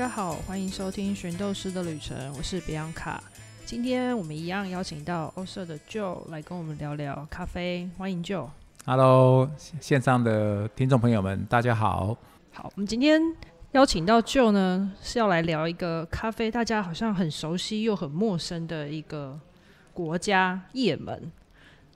家好，欢迎收听《寻斗师的旅程》，我是比昂卡。今天我们一样邀请到欧社的 Joe 来跟我们聊聊咖啡，欢迎 Joe。Hello，线上的听众朋友们，大家好。好，我们今天邀请到 Joe 呢，是要来聊一个咖啡，大家好像很熟悉又很陌生的一个国家——也门。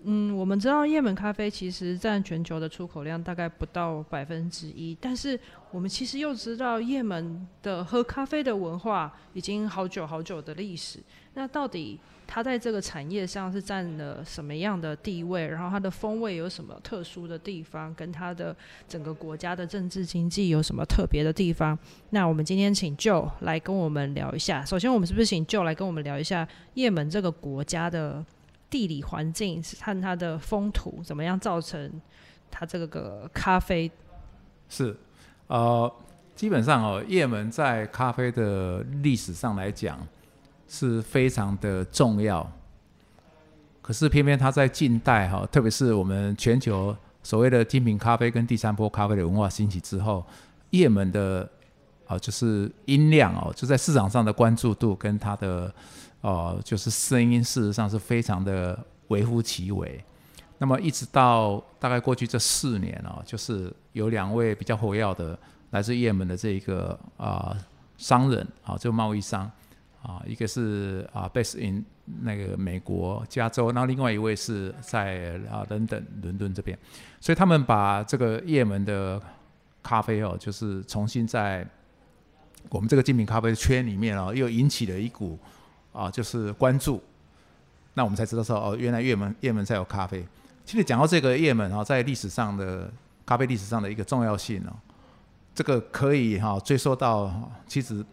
嗯，我们知道也门咖啡其实占全球的出口量大概不到百分之一，但是我们其实又知道也门的喝咖啡的文化已经好久好久的历史。那到底它在这个产业上是占了什么样的地位？然后它的风味有什么特殊的地方？跟它的整个国家的政治经济有什么特别的地方？那我们今天请 Joe 来跟我们聊一下。首先，我们是不是请 Joe 来跟我们聊一下也门这个国家的？地理环境和它的风土怎么样造成它这个咖啡？是，呃，基本上哦，也门在咖啡的历史上来讲是非常的重要。可是偏偏它在近代哈，特别是我们全球所谓的精品咖啡跟第三波咖啡的文化兴起之后，也门的啊、就是音量哦，就在市场上的关注度跟它的。哦，就是声音，事实上是非常的微乎其微。那么一直到大概过去这四年哦，就是有两位比较活跃的来自也门的这一个啊、商人啊，这个贸易商啊，一个是啊 base in 那个美国加州，然后另外一位是在啊伦敦伦敦这边，所以他们把这个也门的咖啡哦，就是重新在我们这个精品咖啡圈里面哦，又引起了一股。啊，就是关注，那我们才知道说哦，原来也门也门才有咖啡。其实讲到这个也门啊，在历史上的咖啡历史上的一个重要性哦，这个可以哈、追溯到其实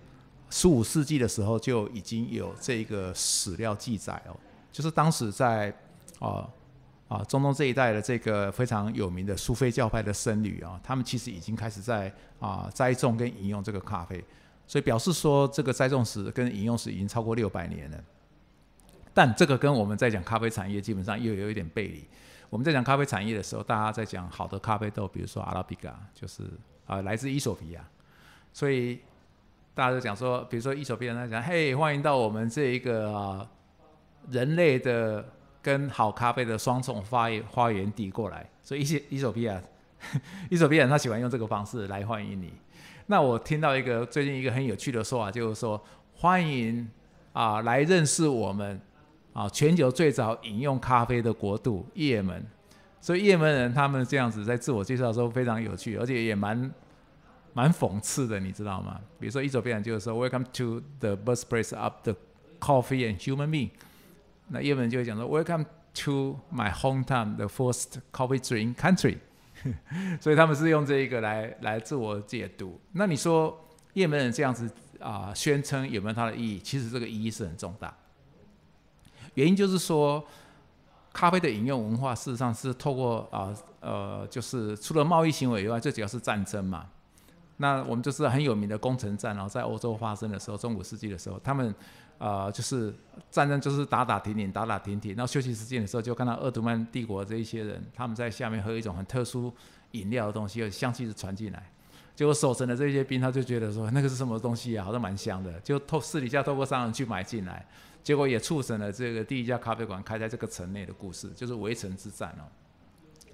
十五世纪的时候就已经有这个史料记载哦，就是当时在啊啊中东这一带的这个非常有名的苏菲教派的僧侣啊，他们其实已经开始在啊栽种跟饮用这个咖啡。所以表示说，这个栽种史跟饮用史已经超过六百年了。但这个跟我们在讲咖啡产业基本上又有一点背离。我们在讲咖啡产业的时候，大家在讲好的咖啡豆，比如说阿拉比卡，就是啊、来自伊索比亚。所以大家都讲说，比如说伊索比亚，他讲嘿，欢迎到我们这一个、呃、人类的跟好咖啡的双重发花园地过来。所以伊伊索比亚，伊索比亚他喜欢用这个方式来欢迎你。那我听到一个最近一个很有趣的说法，就是说欢迎啊来认识我们啊全球最早饮用咖啡的国度也门。所以也门人他们这样子在自我介绍的时候非常有趣，而且也蛮蛮讽刺的，你知道吗？比如说伊索比亚就是说 Welcome to the birthplace of the coffee and human being。那也门就会讲说 Welcome to my hometown, the first coffee drink country。所以他们是用这一个来来自我解读。那你说也门人这样子啊、宣称有没有它的意义？其实这个意义是很重大。原因就是说，咖啡的饮用文化事实上是透过啊呃，就是除了贸易行为以外，最主要是战争嘛。那我们就是很有名的攻城战，然后在欧洲发生的时候，中古世纪的时候，他们呃就是战争就是打打停停，打打停停。然后休息时间的时候，就看到鄂图曼帝国这一些人，他们在下面喝一种很特殊饮料的东西，有香气是传进来。结果守城的这些兵，他就觉得说那个是什么东西啊，好像蛮香的，就透私底下透过商人去买进来。结果也促成了这个第一家咖啡馆开在这个城内的故事，就是围城之战哦。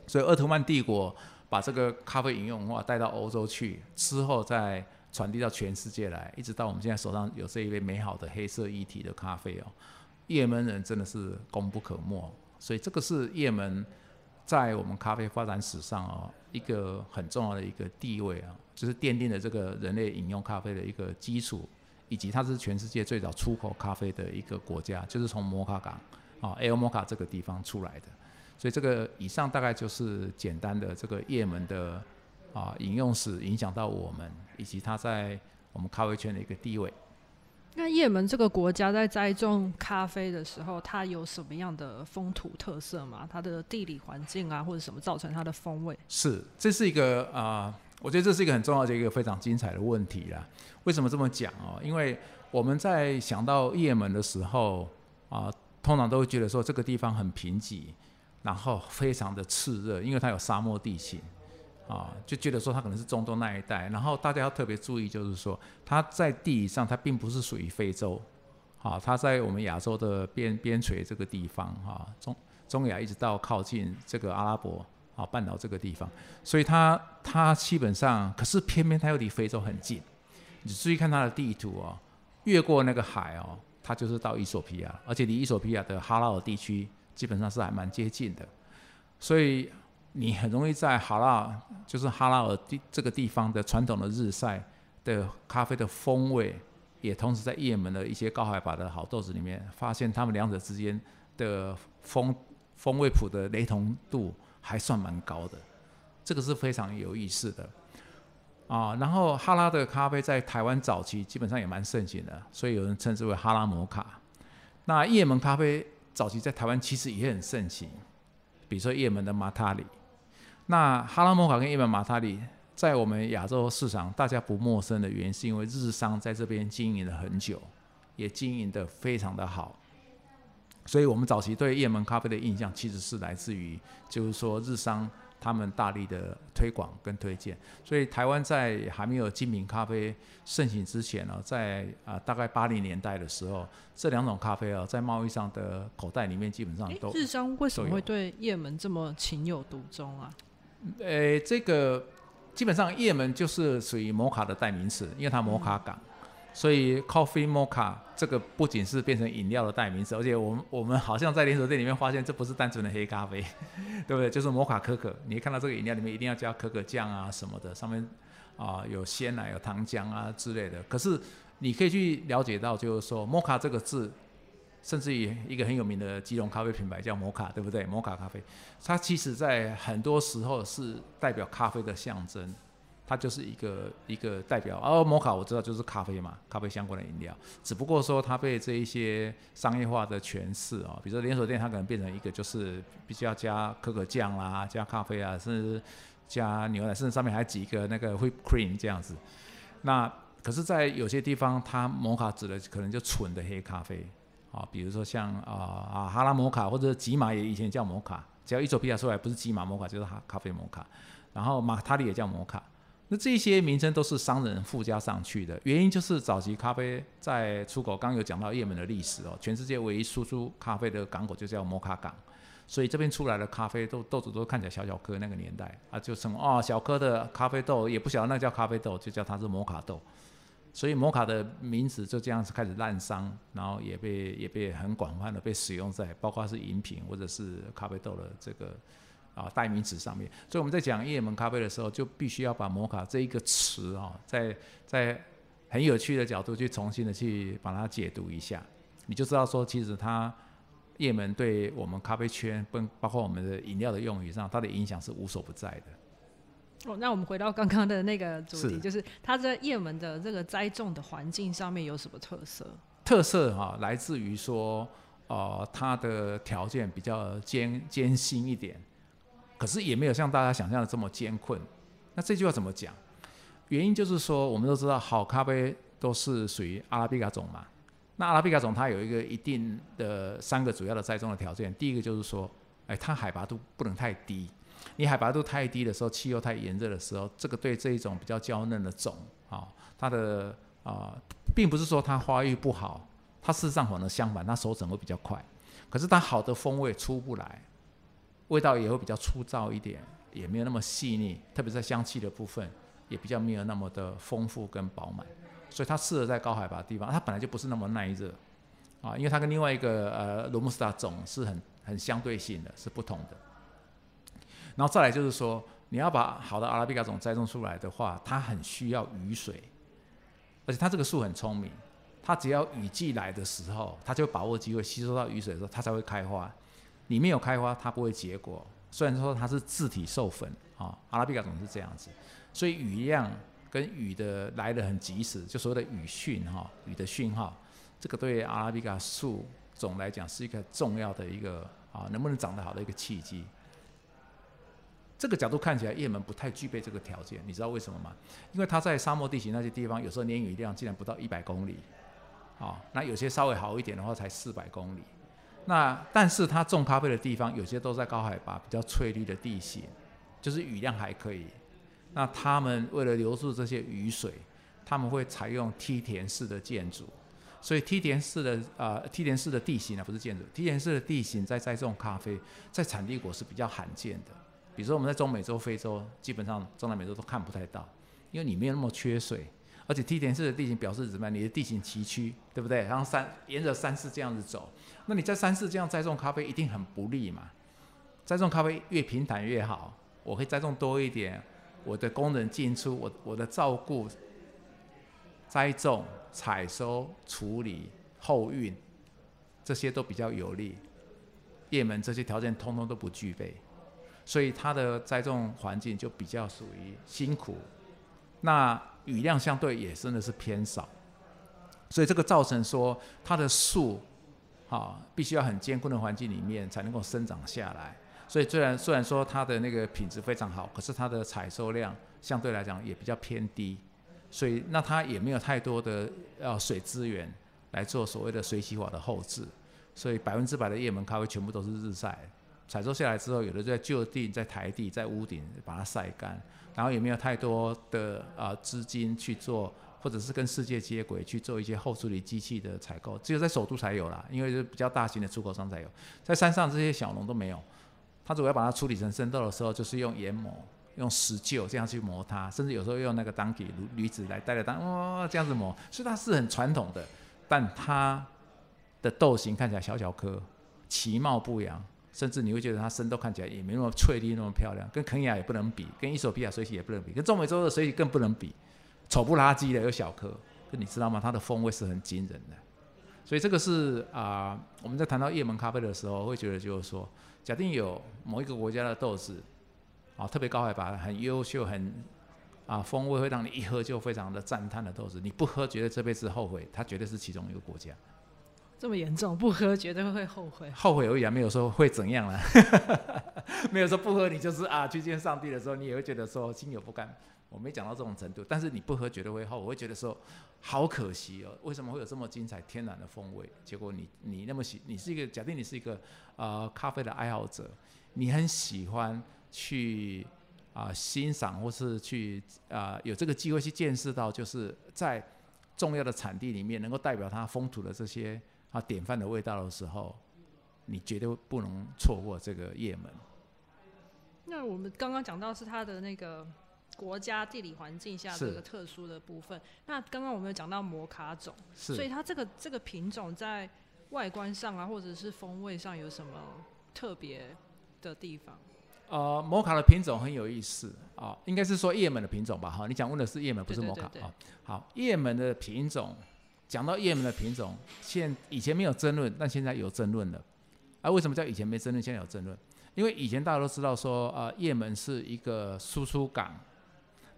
所以鄂图曼帝国。把这个咖啡饮用文化带到欧洲去，之后再传递到全世界来，一直到我们现在手上有这一杯美好的黑色一体的咖啡哦。也门人真的是功不可没，所以这个是也门在我们咖啡发展史上哦一个很重要的一个地位啊，就是奠定了这个人类饮用咖啡的一个基础，以及它是全世界最早出口咖啡的一个国家，就是从摩卡港啊 El m o a 这个地方出来的。所以这个以上大概就是简单的这个也门的啊饮用史影响到我们，以及它在我们咖啡圈的一个地位。那也门这个国家在栽种咖啡的时候，它有什么样的风土特色吗？它的地理环境啊，或者什么造成它的风味？是，这是一个啊、呃，我觉得这是一个很重要的一个非常精彩的问题啦。为什么这么讲哦？因为我们在想到也门的时候啊、通常都会觉得说这个地方很贫瘠。然后非常的炽热，因为它有沙漠地形，啊，就觉得说它可能是中东那一带。然后大家要特别注意，就是说它在地理上它并不是属于非洲，啊，它在我们亚洲的边边陲这个地方，哈，中中亚一直到靠近这个阿拉伯啊半岛这个地方，所以它它基本上，可是偏偏它又离非洲很近。你注意看它的地图哦，越过那个海哦。它就是到伊索比亚，而且离伊索比亚的哈拉尔地区基本上是还蛮接近的，所以你很容易在哈拉，就是哈拉尔地这个地方的传统的日晒的咖啡的风味，也同时在也门的一些高海拔的好豆子里面，发现它们两者之间的风风味谱的雷同度还算蛮高的，这个是非常有意思的。啊，然后哈拉的咖啡在台湾早期基本上也蛮盛行的，所以有人称之为哈拉摩卡。那叶门咖啡早期在台湾其实也很盛行，比如说叶门的马塔里。那哈拉摩卡跟叶门马塔里在我们亚洲市场大家不陌生的原因，是因为日商在这边经营了很久，也经营的非常的好。所以我们早期对叶门咖啡的印象其实是来自于，就是说日商。他们大力的推广跟推荐，所以台湾在还没有精品咖啡盛行之前呢，在啊大概八零年代的时候，这两种咖啡啊，在贸易上的口袋里面基本上都。日商为什么会对叶门这么情有独钟啊？呃，这个基本上叶门就是属于摩卡的代名词，因为它摩卡港。所以，Coffee Mocha 这个不仅是变成饮料的代名词，而且我们我们好像在连锁店里面发现，这不是单纯的黑咖啡，对不对？就是摩卡可可。你看到这个饮料里面一定要加可可酱啊什么的，上面啊有鲜奶、有糖浆啊之类的。可是你可以去了解到，就是说摩卡这个字，甚至于一个很有名的基隆咖啡品牌叫摩卡，对不对？摩卡咖啡，它其实在很多时候是代表咖啡的象征。它就是一个一个代表，而摩卡我知道就是咖啡嘛，咖啡相关的饮料。只不过说它被这一些商业化的诠释哦，比如说连锁店它可能变成一个就是必须要加可可酱啦，加咖啡啊，甚至加牛奶，甚至上面还挤一个那个 whip cream 这样子。那可是，在有些地方，它摩卡指的可能就纯的黑咖啡啊，比如说像啊哈拉摩卡或者吉玛也以前叫摩卡，只要一走比亚出来不是吉玛摩卡就是哈咖啡摩卡，然后马塔里也叫摩卡。那这些名称都是商人附加上去的，原因就是早期咖啡在出口，刚有讲到也门的历史哦，全世界唯一输出咖啡的港口就叫摩卡港，所以这边出来的咖啡豆豆子都看起来小小颗，那个年代啊，就成哦小颗的咖啡豆，也不晓得那叫咖啡豆，就叫它是摩卡豆，所以摩卡的名字就这样子开始滥觞，然后也被也被很广泛的被使用在包括是饮品或者是咖啡豆的这个。啊，代名词上面，所以我们在讲叶门咖啡的时候，就必须要把摩卡这一个词啊，在在很有趣的角度去重新的去把它解读一下，你就知道说，其实它叶门对我们咖啡圈，跟包括我们的饮料的用语上，它的影响是无所不在的。哦，那我们回到刚刚的那个主题，就是它在叶门的这个栽种的环境上面有什么特色？特色哈，来自于说，呃，它的条件比较艰艰辛一点。可是也没有像大家想象的这么艰困。那这句话怎么讲？原因就是说，我们都知道好咖啡都是属于阿拉比卡种嘛。那阿拉比卡种它有一个一定的三个主要的栽种的条件。第一个就是说，哎，它海拔度不能太低。你海拔度太低的时候，气候太炎热的时候，这个对这一种比较娇嫩的种啊，它的啊，并不是说它发育不好，它事实上可能相反，它收成会比较快。可是它好的风味出不来。味道也会比较粗糙一点，也没有那么细腻，特别在香气的部分也比较没有那么的丰富跟饱满，所以它适合在高海拔地方。它本来就不是那么耐热啊，因为它跟另外一个呃罗姆斯塔种是很很相对性的，是不同的。然后再来就是说，你要把好的阿拉比卡种栽种出来的话，它很需要雨水，而且它这个树很聪明，它只要雨季来的时候，它就把握机会吸收到雨水的时候，它才会开花。里面有开花，它不会结果。虽然说它是自体授粉啊，阿拉比卡种是这样子，所以雨量跟雨的来的很及时，就所谓的雨讯哈，雨的讯号，这个对阿拉比卡树种来讲是一个重要的一个啊，能不能长得好的一个契机。这个角度看起来，叶门不太具备这个条件，你知道为什么吗？因为它在沙漠地形那些地方，有时候年雨量竟然不到一百公里，啊，那有些稍微好一点的话，才四百公里。那但是它种咖啡的地方有些都在高海拔、比较翠绿的地形，就是雨量还可以，那他们为了留住这些雨水，他们会采用梯田式的建筑。所以梯田式的啊，梯田式的地形啊，不是建筑，梯田式的地形在栽种咖啡，在产地国是比较罕见的。比如说我们在中美洲、非洲，基本上中南美洲都看不太到，因为你没有那么缺水，而且梯田式的地形表示怎么样？你的地形崎岖，对不对？然后山沿着山势这样子走，那你在山势这样栽种咖啡一定很不利嘛。栽种咖啡越平坦越好，我可以栽种多一点，我的工人进出，我我的照顾。栽种、采收、处理、后运，这些都比较有利。叶门这些条件通通都不具备，所以它的栽种环境就比较属于辛苦。那雨量相对也真的是偏少，所以这个造成说它的树，啊，必须要很艰困的环境里面才能够生长下来。所以虽然虽然说它的那个品质非常好，可是它的采收量相对来讲也比较偏低。所以，那它也没有太多的要水资源来做所谓的水洗法的后置，所以百分之百的叶门咖啡全部都是日晒，采收下来之后，有的在就地、在台地、在屋顶把它晒干，然后也没有太多的啊资金去做，或者是跟世界接轨去做一些后处理机器的采购，只有在首都才有啦，因为是比较大型的出口商才有，在山上这些小农都没有，他主要把它处理成生豆的时候，就是用研磨。用石臼这样去磨它，甚至有时候用那个当给驴驴子来带着当，哇，这样子磨，所以它是很传统的，但它的豆形看起来小小颗，其貌不扬，甚至你会觉得它生豆看起来也没那么翠绿那么漂亮，跟肯亚也不能比，跟伊索比亚水洗也不能比，跟中美洲的水洗更不能比，丑不拉几的又小颗，你知道吗？它的风味是很惊人的，所以这个是啊，我们在谈到叶门咖啡的时候，会觉得就是说，假定有某一个国家的豆子。啊，特别高海拔、很优秀、很啊风味会让你一喝就非常的赞叹的豆子，你不喝觉得这辈子后悔，它绝对是其中一个国家。这么严重，不喝绝对会后悔。后悔而已啊，没有说会怎样了，没有说不喝你就是啊去见上帝的时候，你也会觉得说心有不甘。我没讲到这种程度，但是你不喝绝对会后悔，会觉得说好可惜哦，为什么会有这么精彩天然的风味？结果你你那么喜，你是一个假定你是一个啊咖啡的爱好者，你很喜欢。去啊欣赏，或是去啊有这个机会去见识到，就是在重要的产地里面，能够代表它风土的这些啊典范的味道的时候，你绝对不能错过这个叶门。那我们刚刚讲到是它的那个国家地理环境下这个特殊的部分。那刚刚我们有讲到摩卡种，所以它这个这个品种在外观上啊，或者是风味上有什么特别的地方？呃，摩卡的品种很有意思啊，应该是说叶门的品种吧？哈，你想问的是叶门，不是摩卡啊。好，叶门的品种，讲到叶门的品种，现以前没有争论，但现在有争论了。啊，为什么叫以前没争论，现在有争论？因为以前大家都知道说，呃，叶门是一个输出港，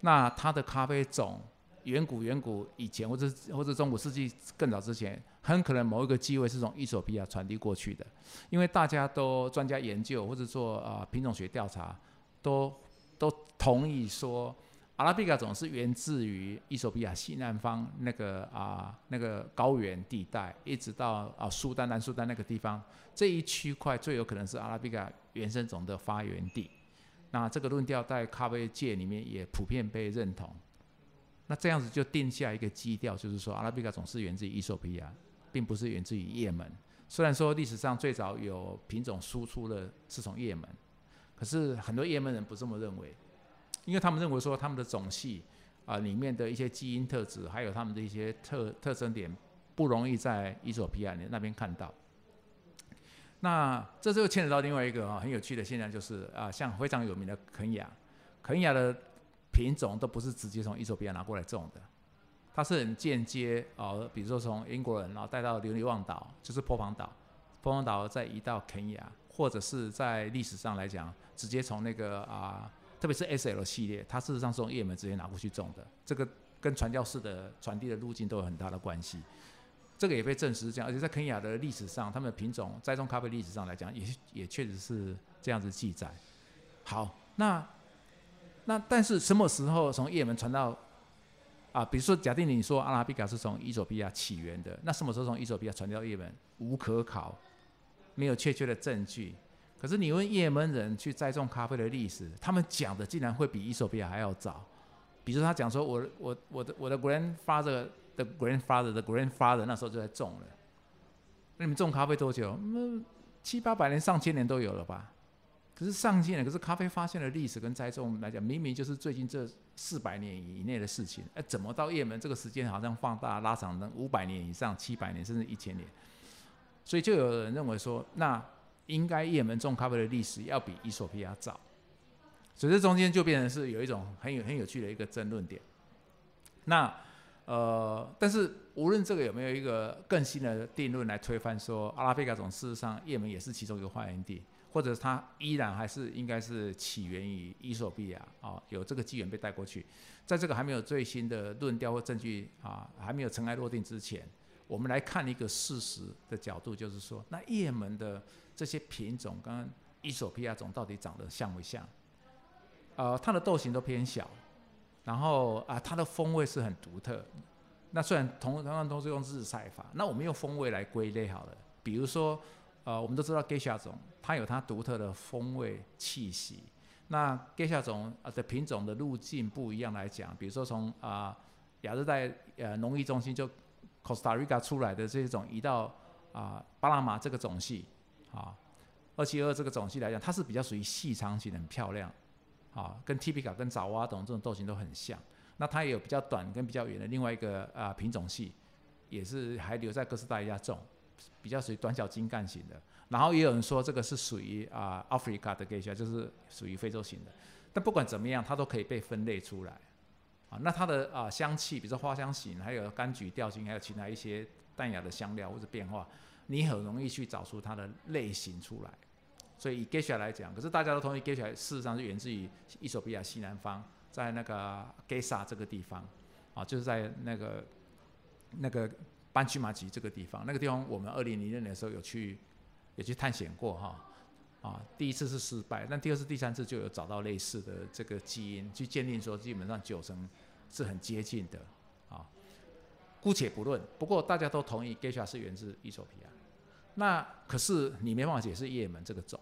那它的咖啡种。远古远古以前，或者或者中古世纪更早之前，很可能某一个机会是从伊索比亚传递过去的，因为大家都专家研究或者做啊品种学调查，都都同意说，阿拉比卡种是源自于伊索比亚西南方那个啊那个高原地带，一直到啊苏丹南苏丹那个地方，这一区块最有可能是阿拉比卡原生种的发源地。那这个论调在咖啡界里面也普遍被认同。那这样子就定下一个基调，就是说阿拉比卡总是源自于伊索比亚，并不是源自于也门。虽然说历史上最早有品种输出的是从也门，可是很多也门人不这么认为，因为他们认为说他们的种系啊里面的一些基因特质，还有他们的一些特特征点，不容易在伊索比亚那边看到。那这就牵扯到另外一个啊很有趣的现象，就是啊像非常有名的肯雅，肯雅的。品种都不是直接从伊索比亚拿过来种的，它是很间接啊，比如说从英国人然后带到留尼旺岛，就是波旁岛，波旁岛再移到肯亚，或者是在历史上来讲，直接从那个啊，特别是 S L 系列，它事实上是从叶门直接拿过去种的，这个跟传教士的传递的路径都有很大的关系，这个也被证实是这样，而且在肯亚的历史上，他们的品种栽种咖啡历史上来讲，也也确实是这样子记载。好，那。那但是什么时候从叶门传到啊？比如说，假定你说阿拉比卡是从伊索比亚起源的，那什么时候从伊索比亚传到叶门？无可考，没有确切的证据。可是你问也门人去栽种咖啡的历史，他们讲的竟然会比伊索比亚还要早。比如他讲说，我我我的我的 grandfather 的 grandfather 的 grandfather 那时候就在种了。那你们种咖啡多久？嗯，七八百年、上千年都有了吧？可是上千年，可是咖啡发现的历史跟栽种来讲，明明就是最近这四百年以内的事情。哎，怎么到也门这个时间好像放大拉长成五百年以上、七百年甚至一千年？所以就有人认为说，那。应该也门种咖啡的历史要比伊索比亚早，所以这中间就变成是有一种很有很有趣的一个争论点。那呃，但是无论这个有没有一个更新的定论来推翻说阿拉比卡种事实上也门也是其中一个发源地，或者它依然还是应该是起源于伊索比亚啊，有这个机缘被带过去，在这个还没有最新的论调或证据啊还没有尘埃落定之前。我们来看一个事实的角度，就是说，那叶门的这些品种跟伊索比亚种到底长得像不像？呃，它的豆型都偏小，然后啊，它的风味是很独特。那虽然同同样都是用日晒法，那我们用风味来归类好了。比如说，呃，我们都知道 Geisha 种，它有它独特的风味气息。那 Geisha 种啊的品种的路径不一样来讲，比如说从啊亚热带呃农业中心就 Costa Rica 出来的这种移到啊巴拿马这个种系啊，二七二这个种系来讲，它是比较属于细长型的，很漂亮啊，跟 T P 卡跟爪哇等这种豆型都很像。那它也有比较短跟比较远的另外一个啊品种系，也是还留在哥斯达黎加种，比较属于短小精干型的。然后也有人说这个是属于啊 Africa 的 gea，就是属于非洲型的。但不管怎么样，它都可以被分类出来。啊，那它的啊香气，比如说花香型，还有柑橘调性，还有其他一些淡雅的香料或者变化，你很容易去找出它的类型出来。所以以 Geisha 来讲，可是大家都同意 Geisha 事实上是源自于伊索比亚西南方，在那个 g e s a 这个地方，啊，就是在那个那个班曲马吉这个地方，那个地方我们二零零六年的时候有去也去探险过哈。啊，第一次是失败，但第二次、第三次就有找到类似的这个基因，去鉴定说基本上九成是很接近的啊。姑且不论，不过大家都同意 Geisha 是源自伊索比亚。那可是你没办法解释叶门这个种，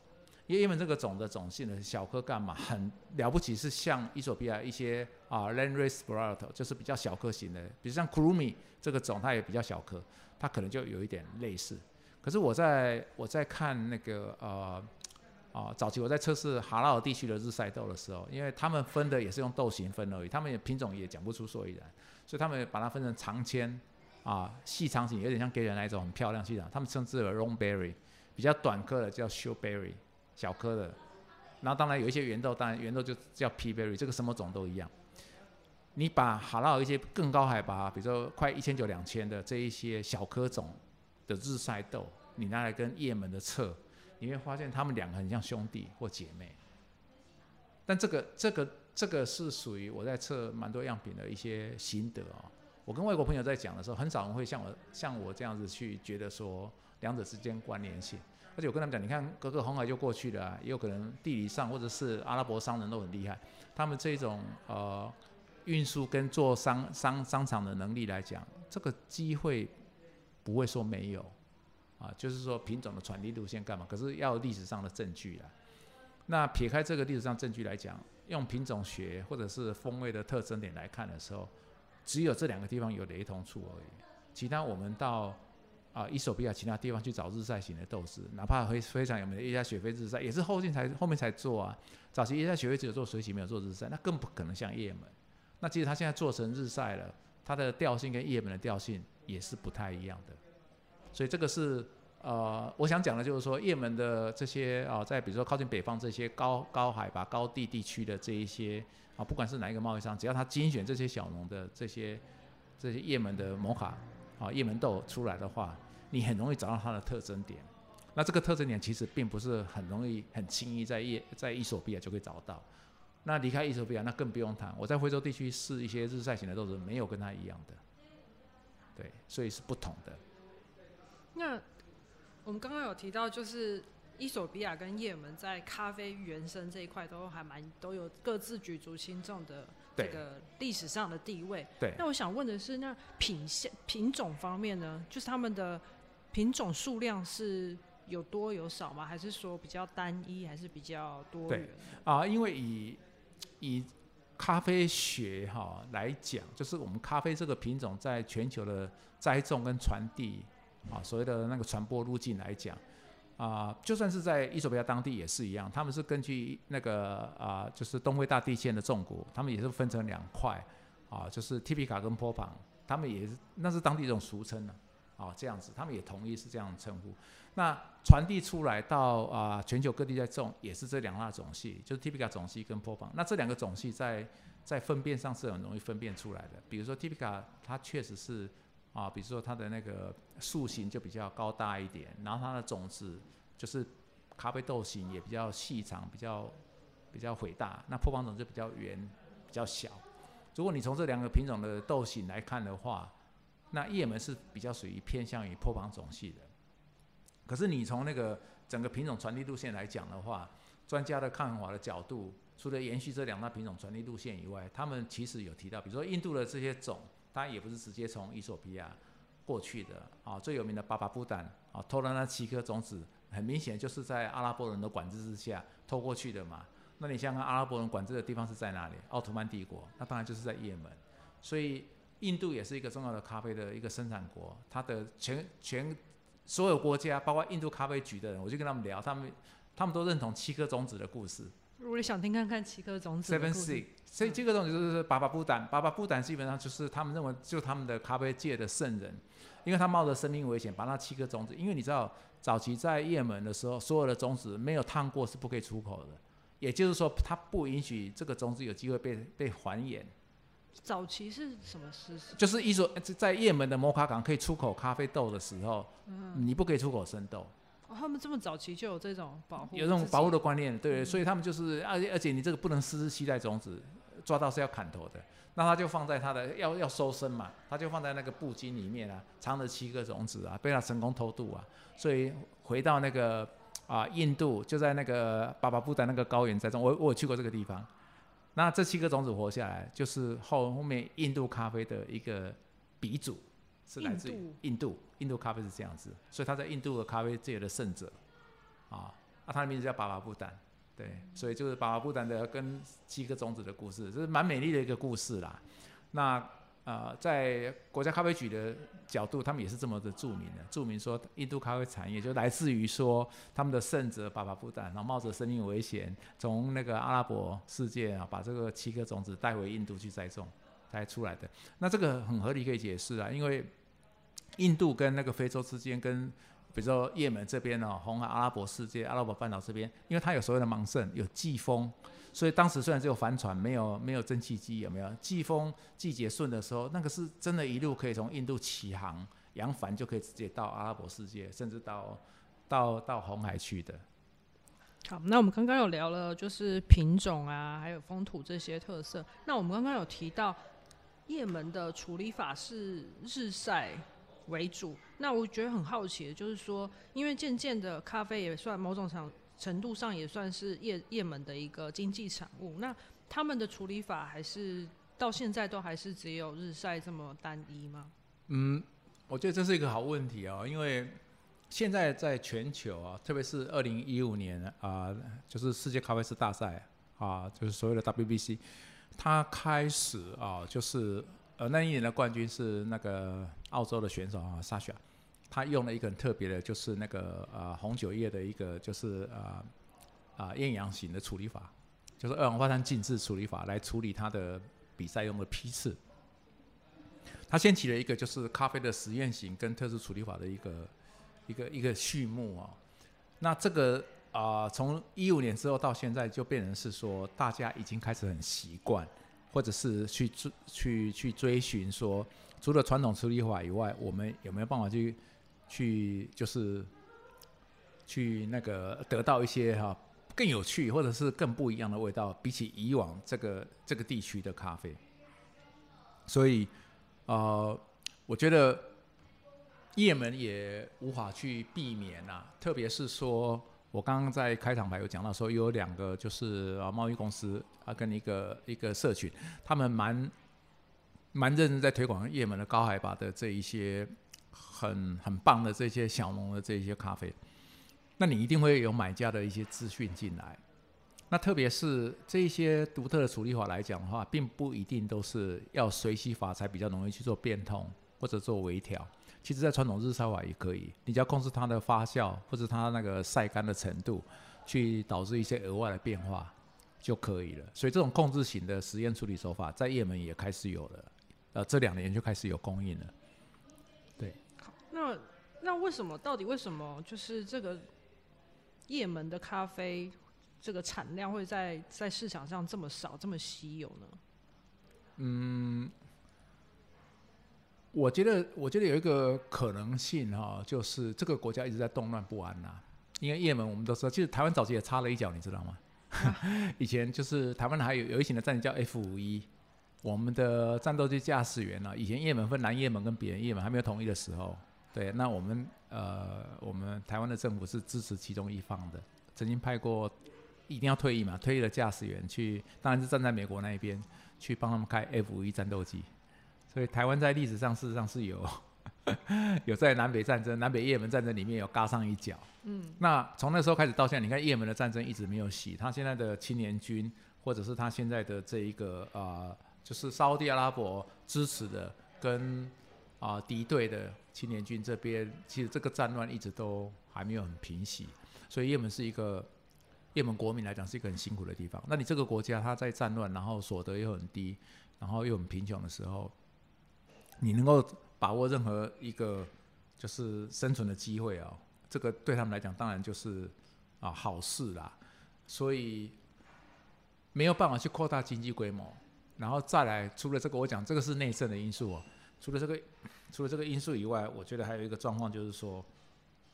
因为叶门这个种的种性的小颗干嘛很了不起，是像伊索比亚一些啊 Landrace b r a t o 就是比较小颗型的，比如像 Krumi 这个种，它也比较小颗，它可能就有一点类似。可是我在我在看那个呃。啊，早期我在测试哈拉尔地区的日晒豆的时候，因为他们分的也是用豆型分而已，他们也品种也讲不出所以然，所以他们把它分成长签啊、细长型，有点像给人那一种很漂亮细长，他们称之为 long berry，比较短颗的叫 short berry，小颗的。然后当然有一些圆豆，当然圆豆就叫 p berry，这个什么种都一样。你把哈拉尔一些更高海拔，比如说快一千九、两千的这一些小颗种的日晒豆，你拿来跟叶门的测。你会发现他们两个很像兄弟或姐妹，但这个这个这个是属于我在测蛮多样品的一些心得啊。我跟外国朋友在讲的时候，很少人会像我像我这样子去觉得说两者之间关联性。而且我跟他们讲，你看隔个红海就过去了，也有可能地理上或者是阿拉伯商人都很厉害，他们这种呃运输跟做商商商场的能力来讲，这个机会不会说没有。啊，就是说品种的传递路线干嘛？可是要历史上的证据啊。那撇开这个历史上证据来讲，用品种学或者是风味的特征点来看的时候，只有这两个地方有雷同处而已。其他我们到啊伊索比亚其他地方去找日晒型的豆子，哪怕非非常有名的伊加雪菲日晒，也是后进才后面才做啊。早期伊加雪菲只有做水洗，没有做日晒，那更不可能像叶门。那其实它现在做成日晒了，它的调性跟叶门的调性也是不太一样的。所以这个是呃，我想讲的就是说，也门的这些啊，在比如说靠近北方这些高高海拔高地地区的这一些啊，不管是哪一个贸易商，只要他精选这些小农的这些这些也门的摩卡啊，也门豆出来的话，你很容易找到它的特征点。那这个特征点其实并不是很容易、很轻易在叶在伊索比亚就可以找到。那离开伊索比亚，那更不用谈。我在非洲地区试一些日晒型的豆子，没有跟它一样的。对，所以是不同的。那我们刚刚有提到，就是伊索比亚跟也门在咖啡原生这一块都还蛮都有各自举足轻重的这个历史上的地位。对。那我想问的是，那品相品种方面呢？就是他们的品种数量是有多有少吗？还是说比较单一，还是比较多对元？啊，因为以以咖啡学哈来讲，就是我们咖啡这个品种在全球的栽种跟传递啊，所谓的那个传播路径来讲。啊，就算是在伊索比亚当地也是一样，他们是根据那个啊，就是东非大地线的纵谷，他们也是分成两块，啊，就是 T P 卡跟坡旁，他们也是那是当地一种俗称呢、啊，这样子，他们也同意是这样称呼。那传递出来到啊全球各地在种，也是这两大种系，就是 T P 卡种系跟坡旁。那这两个种系在在分辨上是很容易分辨出来的。比如说 T P 卡，它确实是啊，比如说它的那个树形就比较高大一点，然后它的种子就是咖啡豆形也比较细长，比较比较伟大。那破防种就比较圆，比较小。如果你从这两个品种的豆型来看的话，那叶门是比较属于偏向于破防种系的。可是你从那个整个品种传递路线来讲的话，专家的看法的角度，除了延续这两大品种传递路线以外，他们其实有提到，比如说印度的这些种，他也不是直接从伊索比亚过去的啊，最有名的巴巴布丹啊，偷了那七颗种子，很明显就是在阿拉伯人的管制之下偷过去的嘛。那你想想看，阿拉伯人管制的地方是在哪里？奥特曼帝国，那当然就是在也门。所以印度也是一个重要的咖啡的一个生产国，它的全全所有国家，包括印度咖啡局的人，我就跟他们聊，他们他们都认同七颗种子的故事。如果你想听看看七颗种子的 Seven 所以这个种子就是巴巴布丹，巴巴布丹基本上就是他们认为就他们的咖啡界的圣人，因为他冒着生命危险把那七颗种子，因为你知道早期在也门的时候，所有的种子没有烫过是不可以出口的，也就是说他不允许这个种子有机会被被还原。早期是什么事？就是一说在也门的摩卡港可以出口咖啡豆的时候，你不可以出口生豆。哦，他们这么早期就有这种保护，有这种保护的观念，对，所以他们就是，而且而且你这个不能私自携带种子，抓到是要砍头的。那他就放在他的要要收身嘛，他就放在那个布巾里面啊，藏了七个种子啊，被他成功偷渡啊，所以回到那个啊印度，就在那个巴巴布的那个高原栽种，我我有去过这个地方。那这七个种子活下来，就是后后面印度咖啡的一个鼻祖，是来自于印度，印度咖啡是这样子，所以他在印度的咖啡界的圣者。啊，啊，他的名字叫巴巴布丹，对，所以就是巴巴布丹的跟七个种子的故事，这是蛮美丽的一个故事啦。那呃，在国家咖啡局的角度，他们也是这么的著名的，著名说印度咖啡产业就来自于说他们的圣者巴巴布丹，然后冒着生命危险从那个阿拉伯世界啊，把这个七颗种子带回印度去栽种，才出来的。那这个很合理可以解释啊，因为印度跟那个非洲之间跟比如说也门这边哦，红海阿拉伯世界、阿拉伯半岛这边，因为它有所谓的芒盛，有季风，所以当时虽然只有帆船，没有没有蒸汽机，有没有？季风季节顺的时候，那个是真的，一路可以从印度起航，扬帆就可以直接到阿拉伯世界，甚至到到到红海去的。好，那我们刚刚有聊了，就是品种啊，还有风土这些特色。那我们刚刚有提到，也门的处理法是日晒为主。那我觉得很好奇的就是说，因为渐渐的咖啡也算某种程程度上也算是也也门的一个经济产物。那他们的处理法还是到现在都还是只有日晒这么单一吗？嗯，我觉得这是一个好问题哦，因为现在在全球啊，特别是二零一五年啊、就是世界咖啡师大赛啊，就是所谓的 WBC，它开始啊，就是呃那一年的冠军是那个澳洲的选手啊，Sasha，他用了一个很特别的，就是那个呃红酒叶的一个就是呃啊艳阳型的处理法，就是二氧化碳浸渍处理法来处理它的比赛用的批次。他掀起了一个就是咖啡的实验型跟特殊处理法的一个一个一个序幕啊。那这个啊，从一五年之后到现在，就变成是说，大家已经开始很习惯，或者是去追去去追寻说，除了传统处理法以外，我们有没有办法去去就是去那个得到一些哈、更有趣或者是更不一样的味道，比起以往这个这个地区的咖啡。所以呃，我觉得也门也无法去避免呐、特别是说，我刚刚在开场白有讲到说，有两个就是啊贸易公司啊跟一个一个社群，他们蛮蛮认真在推广也门的高海拔的这一些很很棒的这些小农的这一些咖啡。那你一定会有买家的一些资讯进来。那特别是这些独特的处理法来讲的话，并不一定都是要随机法才比较容易去做变通或者做微调。其实，在传统日烧法也可以，你只要控制它的发酵或者它那个晒干的程度，去导致一些额外的变化就可以了。所以，这种控制型的实验处理手法在也门也开始有了，呃，这两年就开始有供应了。对。那那为什么？到底为什么？就是这个也门的咖啡。这个产量会在在市场上这么少、这么稀有呢？嗯，我觉得，我觉得有一个可能性哈，就是这个国家一直在动乱不安呐。因为也门我们都知道，其实台湾早期也插了一脚，你知道吗？以前就是台湾还有有一型的战机叫 F 五一，我们的战斗机驾驶员呢，以前也门分南也门跟北也门还没有统一的时候，对，那我们呃，我们台湾的政府是支持其中一方的，曾经派过。一定要退役嘛？退役的驾驶员去，当然是站在美国那一边去帮他们开 F 五一战斗机。所以台湾在历史上事实上是有 有在南北战争、南北也门战争里面有嘎上一脚。嗯，那从那时候开始到现在，你看也门的战争一直没有洗。他现在的青年军，或者是他现在的这一个啊，就是沙地阿拉伯支持的跟啊敌对的青年军这边，其实这个战乱一直都还没有很平息。所以也门是一个。也门国民来讲是一个很辛苦的地方。那你这个国家，它在战乱，然后所得又很低，然后又很贫穷的时候，你能够把握任何一个就是生存的机会哦，这个对他们来讲当然就是啊好事啦。所以没有办法去扩大经济规模，然后再来，除了这个，我讲这个是内政的因素哦。除了这个，除了这个因素以外，我觉得还有一个状况就是说，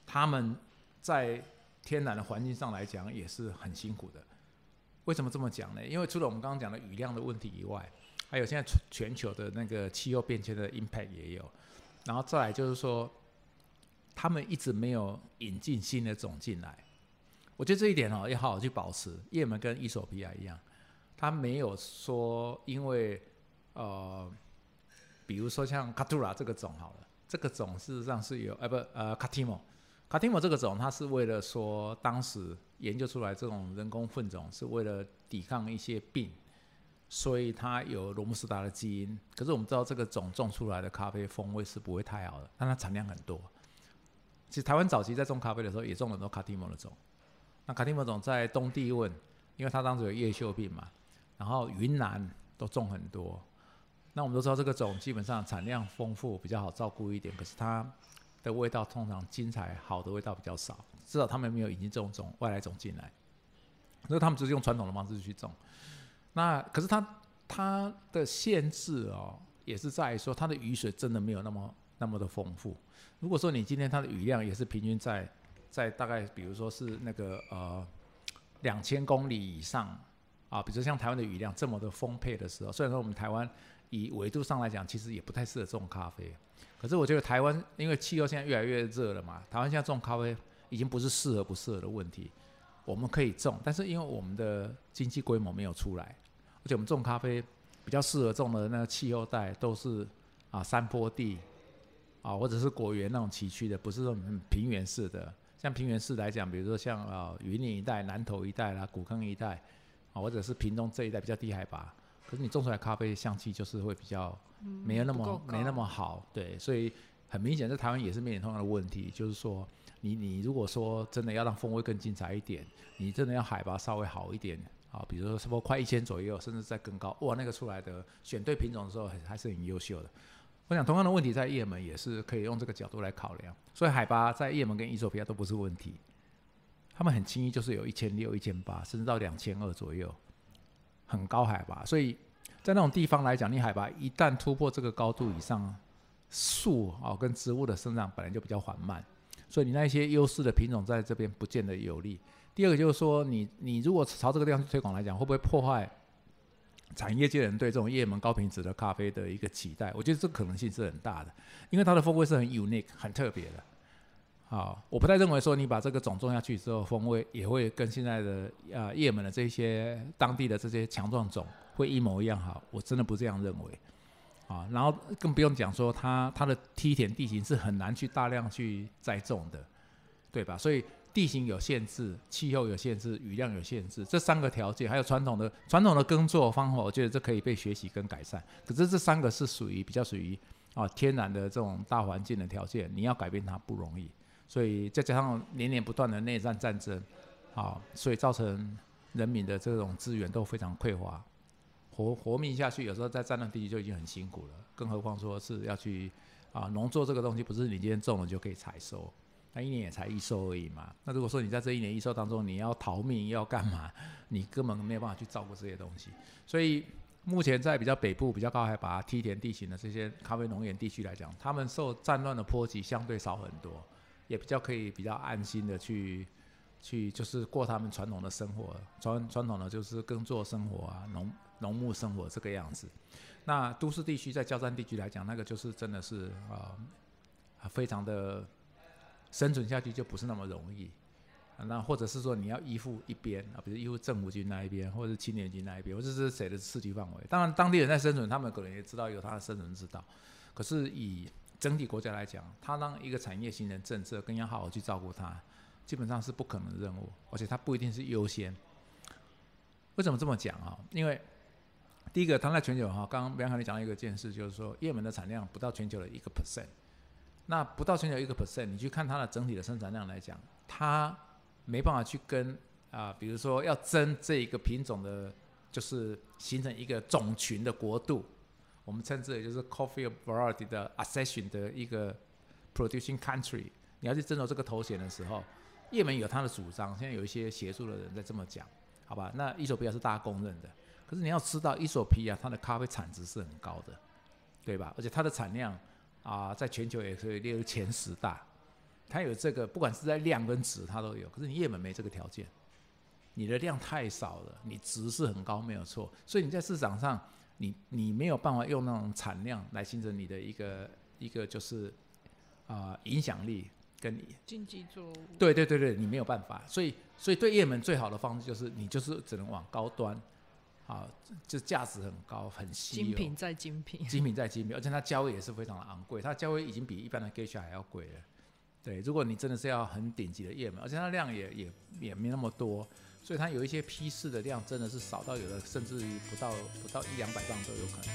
他们在。天然的环境上来讲也是很辛苦的，为什么这么讲呢？因为除了我们刚刚讲的雨量的问题以外，还有现在全球的那个气候变迁的 impact 也有，然后再来就是说，他们一直没有引进新的种进来。我觉得这一点哦要好好去保持。也门跟伊索比亚一样，他没有说因为呃，比如说像卡图拉这个种好了，这个种事实上是有呃不呃卡提莫。卡提莫这个种，它是为了说当时研究出来这种人工混种，是为了抵抗一些病，所以它有罗姆斯达的基因。可是我们知道这个种种出来的咖啡风味是不会太好的，但它产量很多。其实台湾早期在种咖啡的时候也种很多卡蒂莫的种。那卡蒂莫种在东帝汶，因为它当时有叶锈病嘛，然后云南都种很多。那我们都知道这个种基本上产量丰富，比较好照顾一点，可是它。的味道通常精彩好的味道比较少，至少他们没有引进这种种外来种进来，所以他们只是用传统的方式去种。那可是它它的限制哦，也是在于说它的雨水真的没有那么那么的丰富。如果说你今天它的雨量也是平均在在大概比如说是那个呃两千公里以上啊，比如说像台湾的雨量这么的丰沛的时候，虽然说我们台湾。以纬度上来讲，其实也不太适合种咖啡。可是我觉得台湾因为气候现在越来越热了嘛，台湾现在种咖啡已经不是适合不适合的问题。我们可以种，但是因为我们的经济规模没有出来，而且我们种咖啡比较适合种的那个气候带都是啊山坡地啊，或者是果园那种崎岖的，不是说很平原式的。像平原式来讲，比如说像啊云林一带、南投一带啦、古坑一带啊，或者是屏东这一带比较低海拔。可是你种出来咖啡香气就是会比较没有那么没那么好，对，所以很明显在台湾也是面临同样的问题，就是说你你如果说真的要让风味更精彩一点，你真的要海拔稍微好一点啊，比如说什么快一千左右，甚至再更高，哇，那个出来的选对品种的时候还是很优秀的。我想同样的问题在叶门也是可以用这个角度来考量，所以海拔在叶门跟伊索比亚都不是问题，他们很轻易就是有一千六、一千八，甚至到两千二左右。很高海拔，所以在那种地方来讲，你海拔一旦突破这个高度以上，树啊跟植物的生长本来就比较缓慢，所以你那些优势的品种在这边不见得有利。第二个就是说，你你如果朝这个地方去推广来讲，会不会破坏产业界人对这种叶门高品质的咖啡的一个期待？我觉得这可能性是很大的，因为它的风味是很 unique、很特别的。好，我不太认为说你把这个种种下去之后，风味也会跟现在的啊叶门的这些当地的这些强壮种会一模一样好。我真的不这样认为，啊，然后更不用讲说它它的梯田地形是很难去大量去栽种的，对吧？所以地形有限制，气候有限制，雨量有限制，这三个条件，还有传统的传统的耕作方法，我觉得这可以被学习跟改善。可是这三个是属于比较属于啊天然的这种大环境的条件，你要改变它不容易。所以再加上年年不断的内战战争，啊，所以造成人民的这种资源都非常匮乏，活活命下去，有时候在战乱地区就已经很辛苦了，更何况说是要去啊农作这个东西，不是你今天种了就可以采收。那一年也才一收而已嘛。那如果说你在这一年一收当中，你要逃命要干嘛？你根本没有办法去照顾这些东西。所以目前在比较北部、比较高海拔梯田地形的这些咖啡农园地区来讲，他们受战乱的波及相对少很多，也比较可以比较安心的去去就是过他们传统的生活，传传统的就是耕作生活啊，农农牧生活这个样子。那都市地区在交战地区来讲，那个就是真的是啊，非常的。生存下去就不是那么容易，那或者是说你要依附一边啊，比如依附政府军那一边，或者是青年军那一边，或者是谁的势力范围？当然，当地人在生存，他们可能也知道有他的生存之道。可是以整体国家来讲，他让一个产业形成政策，更要好好去照顾他，基本上是不可能的任务，而且它不一定是优先。为什么这么讲啊？因为第一个，他在全球哈，刚刚边海你讲了一个件事，就是说，也门的产量不到全球的一个 percent。那不到全球一个 percent，你去看它的整体的生产量来讲，它没办法去跟啊，比如说要争这一个品种的，就是形成一个种群的国度，我们称之为就是 coffee variety 的 accession 的一个 producing country。你要去争夺这个头衔的时候，也门有它的主张，现在有一些协助的人在这么讲，好吧？那伊索比亚是大家公认的，可是你要知道伊索比亚它的咖啡产值是很高的，对吧？而且它的产量。啊，在全球也可以列入前十大，它有这个，不管是在量跟值，它都有。可是你也门没这个条件，你的量太少了，你值是很高，没有错。所以你在市场上，你你没有办法用那种产量来形成你的一个一个就是啊影响力跟你经济作物。对对对对，你没有办法。所以所以对也门最好的方式就是你就是只能往高端。啊，就价值很高，很稀有。精品再精品，精品再精品，而且它价位也是非常的昂贵，它价位已经比一般的 Geisha 还要贵了。对，如果你真的是要很顶级的叶门，而且它量也也也没那么多，所以它有一些批次的量真的是少到有的甚至于不到不到一两百磅都有可能。